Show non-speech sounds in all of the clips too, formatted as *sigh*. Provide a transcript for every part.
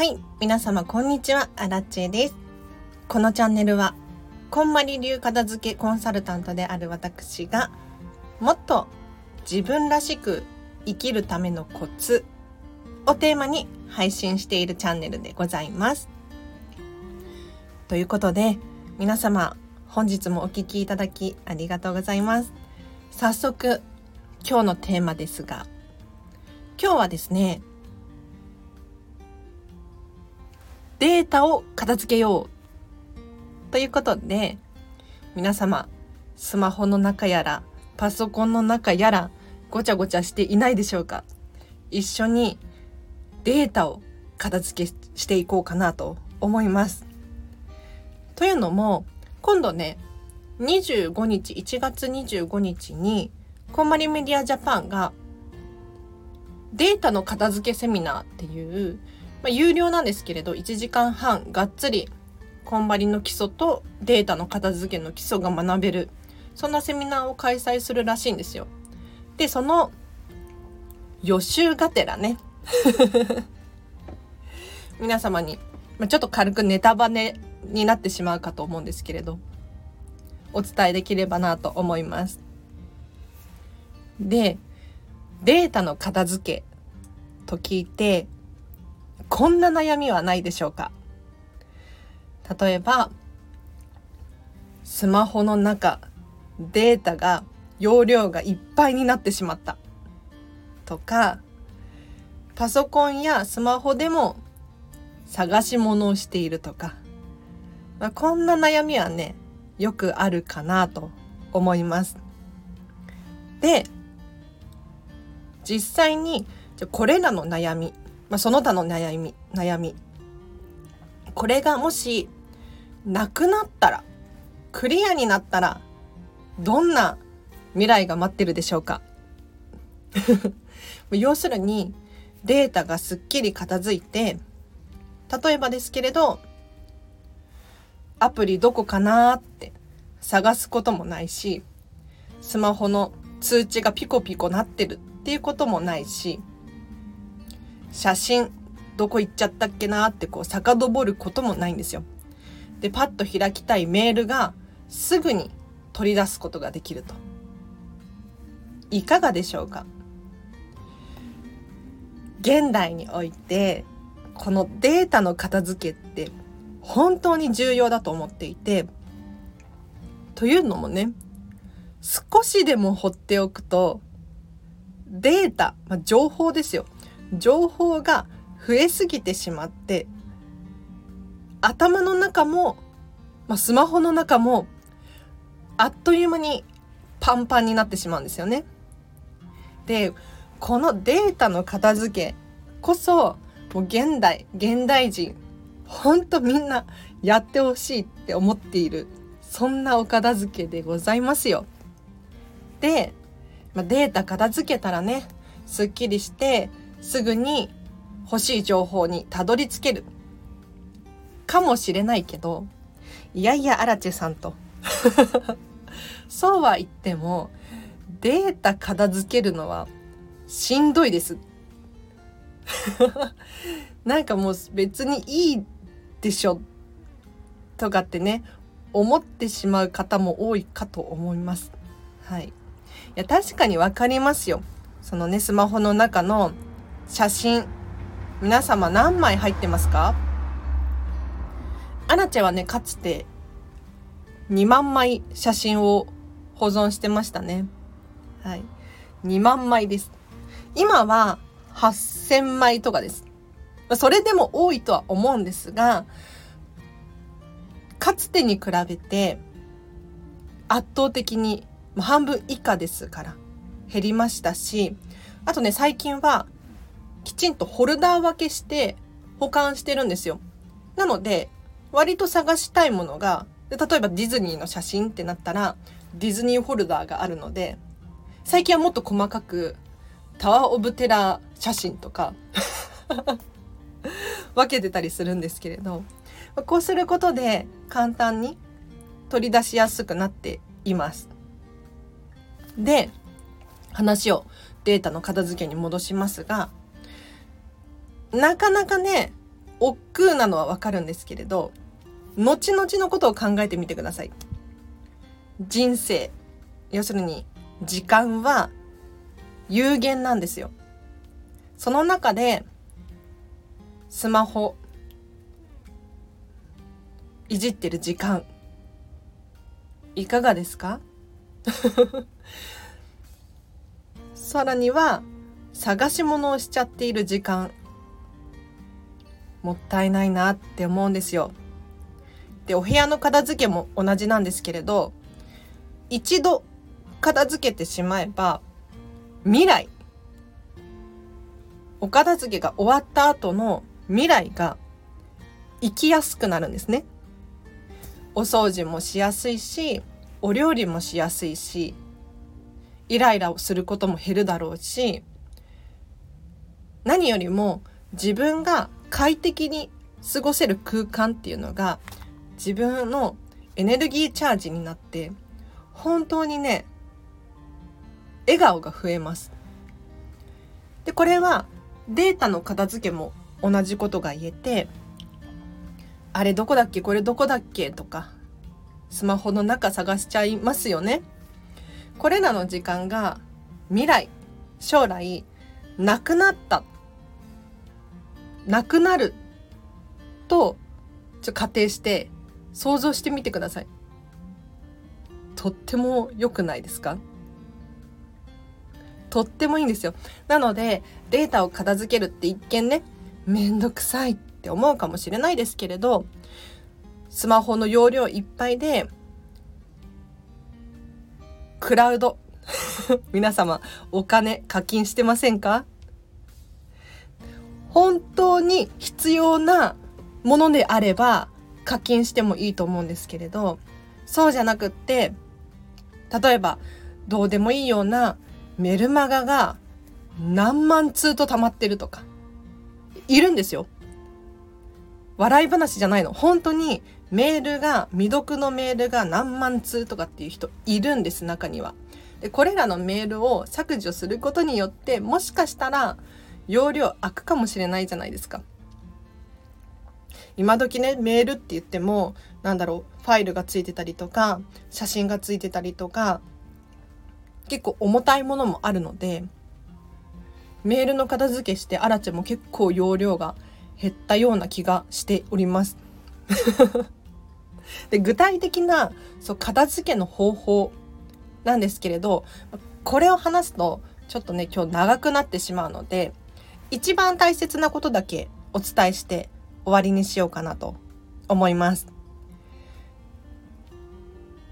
はい、皆様こんにちは、アラチェです。このチャンネルは、こんまり流片付けコンサルタントである私が、もっと自分らしく生きるためのコツをテーマに配信しているチャンネルでございます。ということで、皆様、本日もお聴きいただきありがとうございます。早速、今日のテーマですが、今日はですね、データを片付けようということで、皆様、スマホの中やら、パソコンの中やら、ごちゃごちゃしていないでしょうか一緒にデータを片付けしていこうかなと思います。というのも、今度ね、25日、1月25日に、こんまりメディアジャパンが、データの片付けセミナーっていう、まあ、有料なんですけれど、1時間半がっつり、こんばりの基礎とデータの片付けの基礎が学べる、そんなセミナーを開催するらしいんですよ。で、その予習がてらね、*laughs* 皆様に、まあ、ちょっと軽くネタバネになってしまうかと思うんですけれど、お伝えできればなと思います。で、データの片付けと聞いて、こんな悩みはないでしょうか？例えば、スマホの中、データが、容量がいっぱいになってしまった。とか、パソコンやスマホでも探し物をしているとか、まあ、こんな悩みはね、よくあるかなと思います。で、実際に、じゃこれらの悩み、まあ、その他の悩み、悩み。これがもし、なくなったら、クリアになったら、どんな未来が待ってるでしょうか？*laughs* 要するに、データがすっきり片付いて、例えばですけれど、アプリどこかなって探すこともないし、スマホの通知がピコピコなってるっていうこともないし、写真どこ行っちゃったっけなってこう遡ることもないんですよ。で、パッと開きたいメールがすぐに取り出すことができると。いかがでしょうか？現代においてこのデータの片付けって本当に重要だと思っていてというのもね少しでも放っておくとデータ、まあ、情報ですよ情報が増えすぎてしまって頭の中も、まあ、スマホの中もあっという間にパンパンになってしまうんですよね。でこのデータの片付けこそもう現代現代人ほんとみんなやってほしいって思っているそんなお片付けでございますよ。で、まあ、データ片付けたらねすっきりしてすぐに欲しい情報にたどり着ける。かもしれないけど、いやいや、アラチェさんと。*laughs* そうは言っても、データ片付けるのはしんどいです。*laughs* なんかもう別にいいでしょとかってね、思ってしまう方も多いかと思います。はい。いや、確かにわかりますよ。そのね、スマホの中の写真、皆様何枚入ってますか？アナチェはね、かつて2万枚写真を保存してましたね。はい。2万枚です。今は8000枚とかです。それでも多いとは思うんですが、かつてに比べて圧倒的に半分以下ですから減りましたし、あとね、最近はきちんとホルダー分けして保管してるんですよ。なので、割と探したいものが、例えばディズニーの写真ってなったら、ディズニーホルダーがあるので、最近はもっと細かく、タワーオブテラー写真とか *laughs* 分けてたりするんですけれど、こうすることで簡単に取り出しやすくなっています。で、話をデータの片付けに戻しますが、なかなかね、億劫なのはわかるんですけれど後々のことを考えてみてください。人生。要するに時間は有限なんですよ。その中でスマホいじってる時間いかがですか？*laughs* さらには探し物をしちゃっている時間もったいないなって思うんですよ。でお部屋の片付けも同じなんですけれど一度片付けてしまえば未来お片付けが終わった後の未来が生きやすくなるんですね。お掃除もしやすいしお料理もしやすいしイライラをすることも減るだろうし何よりも自分が快適に過ごせる空間っていうのが自分のエネルギーチャージになって本当にね笑顔が増えます。でこれはデータの片付けも同じことが言えてあれどこだっけ？これどこだっけ？とかスマホの中探しちゃいますよね。これらの時間が未来将来なくなったなくなるとちょ仮定して想像してみてください。とっても良くないですか？とってもいいんですよ。なのでデータを片付けるって一見ねめんどくさいって思うかもしれないですけれどスマホの容量いっぱいでクラウド *laughs* 皆様お金課金してませんか？本当に必要なものであれば課金してもいいと思うんですけれどそうじゃなくって例えばどうでもいいようなメルマガが何万通と溜まってるとかいるんですよ。笑い話じゃないの。本当にメールが未読のメールが何万通とかっていう人いるんです中には。でこれらのメールを削除することによってもしかしたら容量空くかもしれないじゃないですか。今時ねメールって言ってもなんだろうファイルがついてたりとか写真がついてたりとか結構重たいものもあるのでメールの片付けしてアラチェも結構容量が減ったような気がしております。*laughs* で具体的なそう片付けの方法なんですけれどこれを話すとちょっとね今日長くなってしまうので一番大切なことだけお伝えして終わりにしようかなと思います。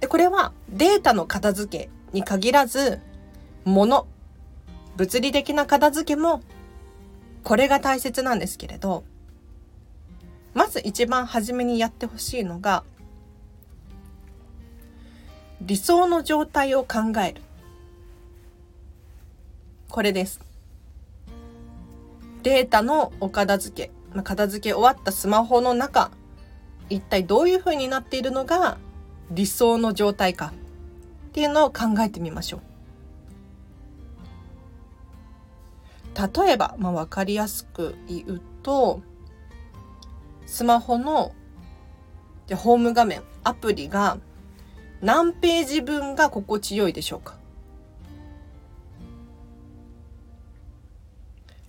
でこれはデータの片付けに限らず物物理的な片付けもこれが大切なんですけれどまず一番初めにやってほしいのが理想の状態を考えるこれですデータのお片付け、片付け終わったスマホの中、一体どういう風になっているのが理想の状態かっていうのを考えてみましょう。例えば、まあ、分かりやすく言うと、スマホのホーム画面、アプリが何ページ分が心地よいでしょうか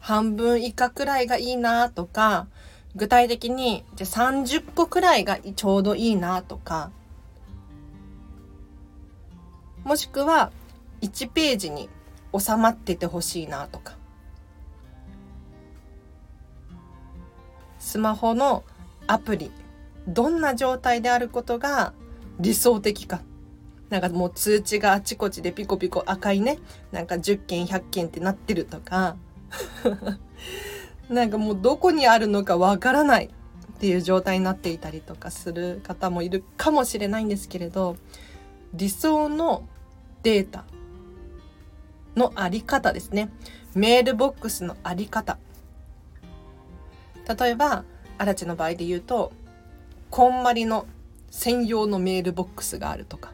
半分以下くらいがいいなとか、具体的にじゃ30個くらいがちょうどいいなとか、もしくは1ページに収まっててほしいなとか。スマホのアプリ、どんな状態であることが理想的か。なんかもう通知があちこちでピコピコ赤いね、なんか10件100件ってなってるとか、*laughs* なんかもうどこにあるのかわからないっていう状態になっていたりとかする方もいるかもしれないんですけれど理想のデータのあり方ですね。メールボックスのあり方。例えば荒地の場合で言うとこんまりの専用のメールボックスがあるとか。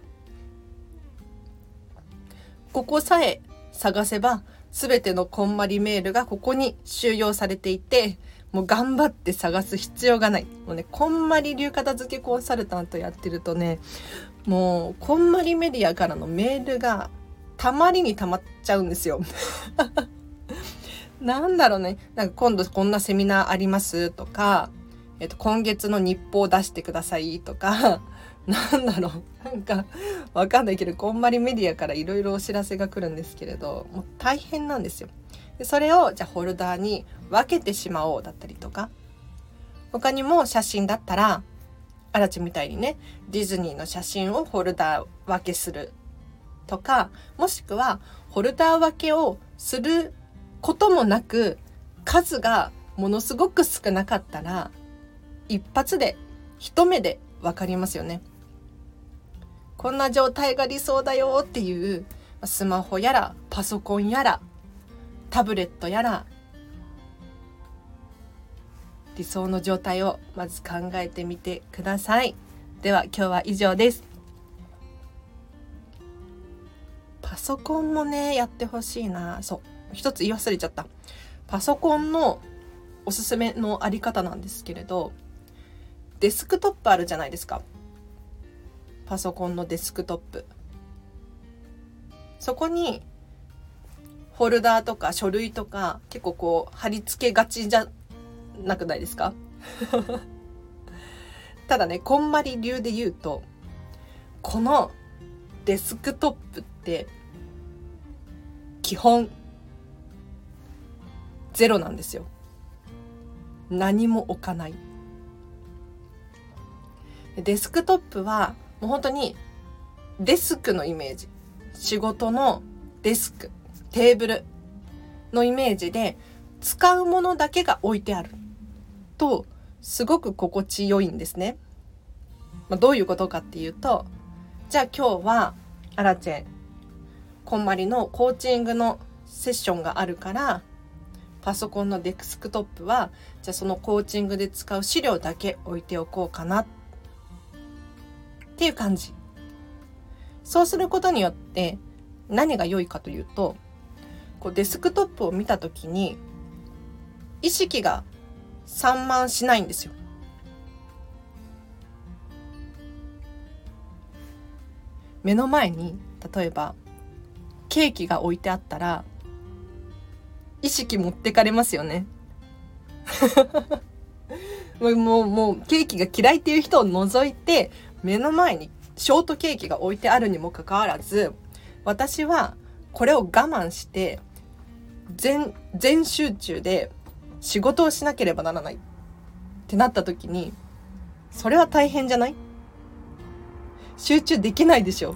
ここさえ探せば全てのこんまりメールがここに収容されていて、もう頑張って探す必要がない。もうね、こんまり流片付けコンサルタントやってるとね、もう、こんまりメディアからのメールがたまりにたまっちゃうんですよ。*laughs* なんだろうね。なんか今度こんなセミナーありますとか、えっと、今月の日報を出してくださいとか、なんだろう。なんか、わかんないけど、こんまりメディアからいろいろお知らせが来るんですけれど、もう大変なんですよ。でそれを、じゃあホルダーに分けてしまおうだったりとか、他にも写真だったら、アラチみたいにね、ディズニーの写真をホルダー分けするとか、もしくは、ホルダー分けをすることもなく、数がものすごく少なかったら、一発で、一目で分かりますよね。こんな状態が理想だよっていうスマホやらパソコンやらタブレットやら理想の状態をまず考えてみてください。では今日は以上です。パソコンもねやってほしいなそう一つ言い忘れちゃったパソコンのおすすめのあり方なんですけれどデスクトップあるじゃないですかパソコンのデスクトップ。そこにフォルダーとか書類とか結構こう貼り付けがちじゃなくないですか？*laughs* ただねこんまり流で言うとこのデスクトップって基本ゼロなんですよ。何も置かない。デスクトップはもう本当にデスクのイメージ。仕事のデスク。テーブルのイメージで使うものだけが置いてある。とすごく心地よいんですね。まあ、どういうことかっていうとじゃあ今日はアラチェこんまりのコーチングのセッションがあるからパソコンのデスクトップはじゃあそのコーチングで使う資料だけ置いておこうかなってていう感じ。そうすることによって何が良いかというと、こうデスクトップを見た時に意識が散漫しないんですよ。目の前に例えばケーキが置いてあったら意識持ってかれますよね。*laughs* もうもうケーキが嫌いっていう人を除いて目の前にショートケーキが置いてあるにもかかわらず私はこれを我慢して全全集中で仕事をしなければならない。ってなった時にそれは大変じゃない？集中できないでしょ。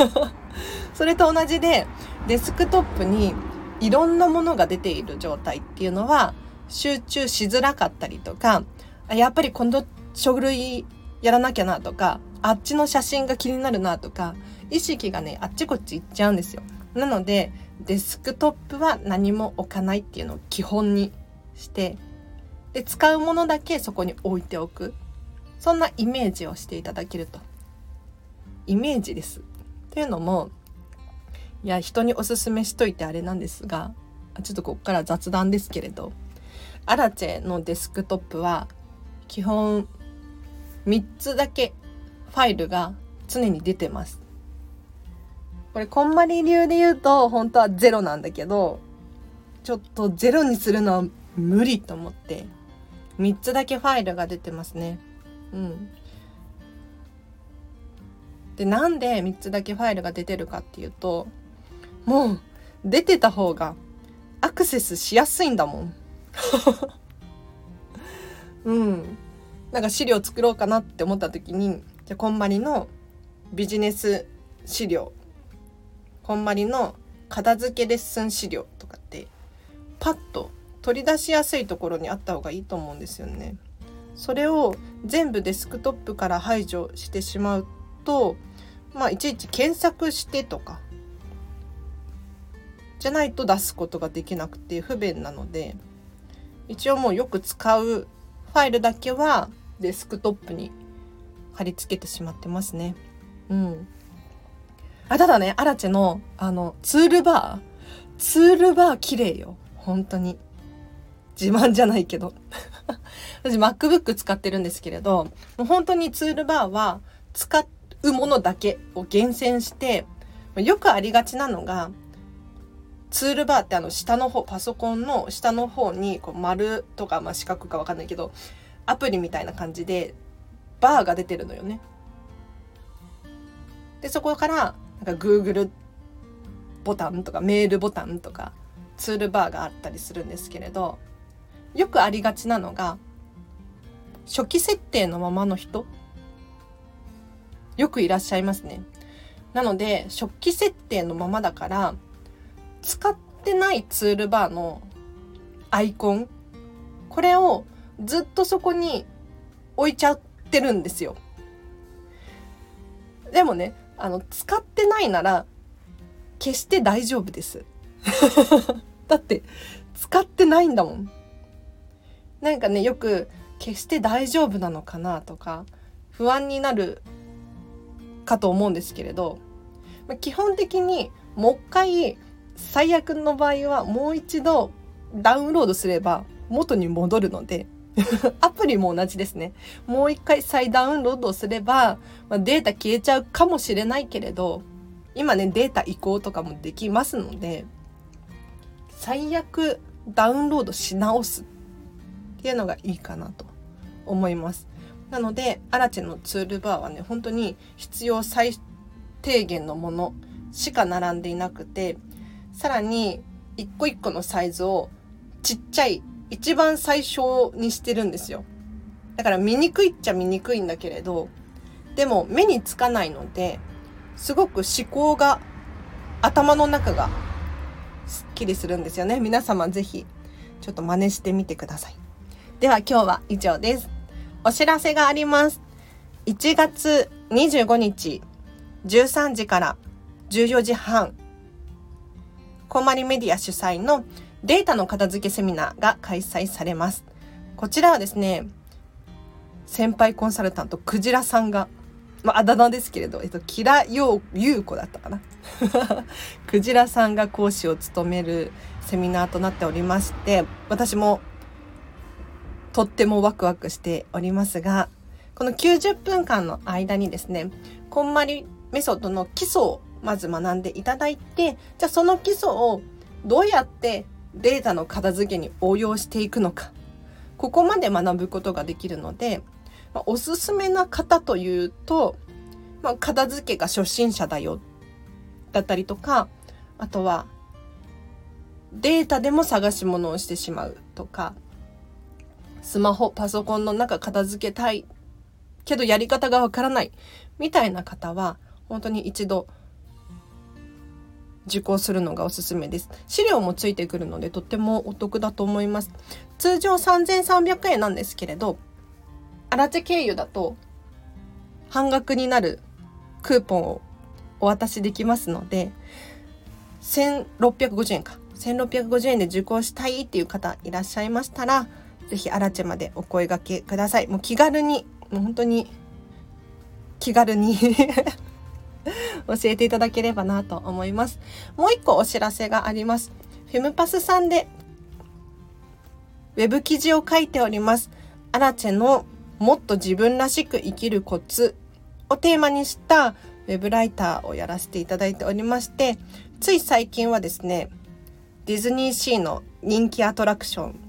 *laughs* それと同じでデスクトップにいろんなものが出ている状態っていうのは集中しづらかったりとかやっぱり今度書類やらなきゃなとか、あっちの写真が気になるなとか、意識がね、あっちこっち行っちゃうんですよ。なので、デスクトップは何も置かないっていうのを基本にして、で、使うものだけそこに置いておく。そんなイメージをしていただけると。イメージです。というのも、いや、人におすすめしといてあれなんですが、ちょっとここから雑談ですけれど、アラチェのデスクトップは、基本3つだけファイルが常に出てます。これ、こんまり流で言うと、本当はゼロなんだけど、ちょっとゼロにするのは無理と思って、3つだけファイルが出てますね。うん。で、なんで3つだけファイルが出てるかっていうと、もう、出てた方がアクセスしやすいんだもん。*laughs* うん。なんか資料作ろうかなって思った時にじゃこんまりのビジネス資料こんまりの片付けレッスン資料とかってパッと取り出しやすいところにあった方がいいと思うんですよね。それを全部デスクトップから排除してしまうとまあいちいち検索してとかじゃないと出すことができなくて不便なので一応もうよく使うファイルだけはデスクトップに貼り付けてしまってますね。うん。あ、ただね、アラチェの、あの、ツールバー、ツールバー綺麗よ。本当に。自慢じゃないけど。*laughs* 私 MacBook 使ってるんですけれど、もう本当にツールバーは使うものだけを厳選して、よくありがちなのが、ツールバーってあの下の方、パソコンの下の方にこう丸とか、まあ、四角かわかんないけど、アプリみたいな感じでバーが出てるのよね。で、そこからなんか Google ボタンとかメールボタンとかツールバーがあったりするんですけれど、よくありがちなのが、初期設定のままの人よくいらっしゃいますね。なので、初期設定のままだから、使ってないツールバーのアイコン、これをずっとそこに置いちゃってるんですよ。でもね、あの、使ってないなら、消して大丈夫です。*laughs* だって、使ってないんだもん。なんかね、よく、消して大丈夫なのかなとか、不安になるかと思うんですけれど、基本的にもう一回最悪の場合はもう一度ダウンロードすれば元に戻るので *laughs* アプリも同じですね。もう一回再ダウンロードすれば、まあ、データ消えちゃうかもしれないけれど、今ね、データ移行とかもできますので、最悪ダウンロードし直すっていうのがいいかなと思います。なので、アラチェのツールバーはね、本当に必要最低限のものしか並んでいなくて、さらに一個一個のサイズをちっちゃい一番最小にしてるんですよ。だから見にくいっちゃ見にくいんだけれど、でも目につかないので、すごく思考が、頭の中がすっきりするんですよね。皆様ぜひ、ちょっと真似してみてください。では今日は以上です。お知らせがあります。1月25日、13時から14時半、コーマリメディア主催のデータの片付けセミナーが開催されます。こちらはですね、先輩コンサルタント、クジラさんが、まあ、あだ名ですけれど、えっと、キラヨウユウコだったかな。クジラさんが講師を務めるセミナーとなっておりまして、私もとってもワクワクしておりますが、この90分間の間にですね、こんまりメソッドの基礎をまず学んでいただいて、じゃあその基礎をどうやってデータの片付けに応用していくのか。ここまで学ぶことができるので、ま、おすすめな方というと、まあ、片付けが初心者だよ。だったりとか、あとは、データでも探し物をしてしまうとか、スマホ、パソコンの中片付けたいけどやり方がわからないみたいな方は、本当に一度受講するのがおすすめです。資料もついてくるのでとってもお得だと思います。通常3300円なんですけれど、アラチェ経由だと半額になるクーポンをお渡しできますので、1650円か。1650円で受講したいっていう方いらっしゃいましたら、ぜひアラチェまでお声掛けください。もう気軽に、もう本当に気軽に教えていただければなと思います。もう一個お知らせがあります。フェムパスさんでウェブ記事を書いております。アラチェのもっと自分らしく生きるコツをテーマにしたウェブライターをやらせていただいておりまして、つい最近はですね、ディズニーシーの人気アトラクション、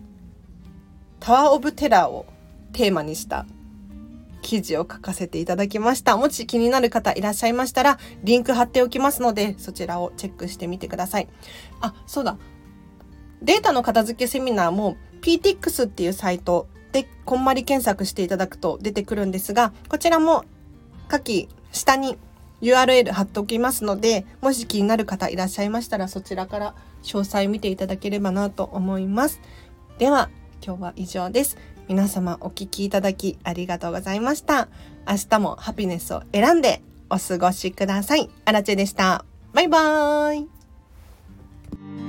タワーオブテラーをテーマにした記事を書かせていただきました。もし気になる方いらっしゃいましたら、リンク貼っておきますので、そちらをチェックしてみてください。あ、そうだ。データの片付けセミナーも PTX っていうサイトでこんまり検索していただくと出てくるんですが、こちらも下記下に URL 貼っておきますので、もし気になる方いらっしゃいましたらそちらから詳細見ていただければなと思います。では、今日は以上です。皆様お聴きいただきありがとうございました。明日もハピネスを選んでお過ごしください。アラチェでした。バイバーイ。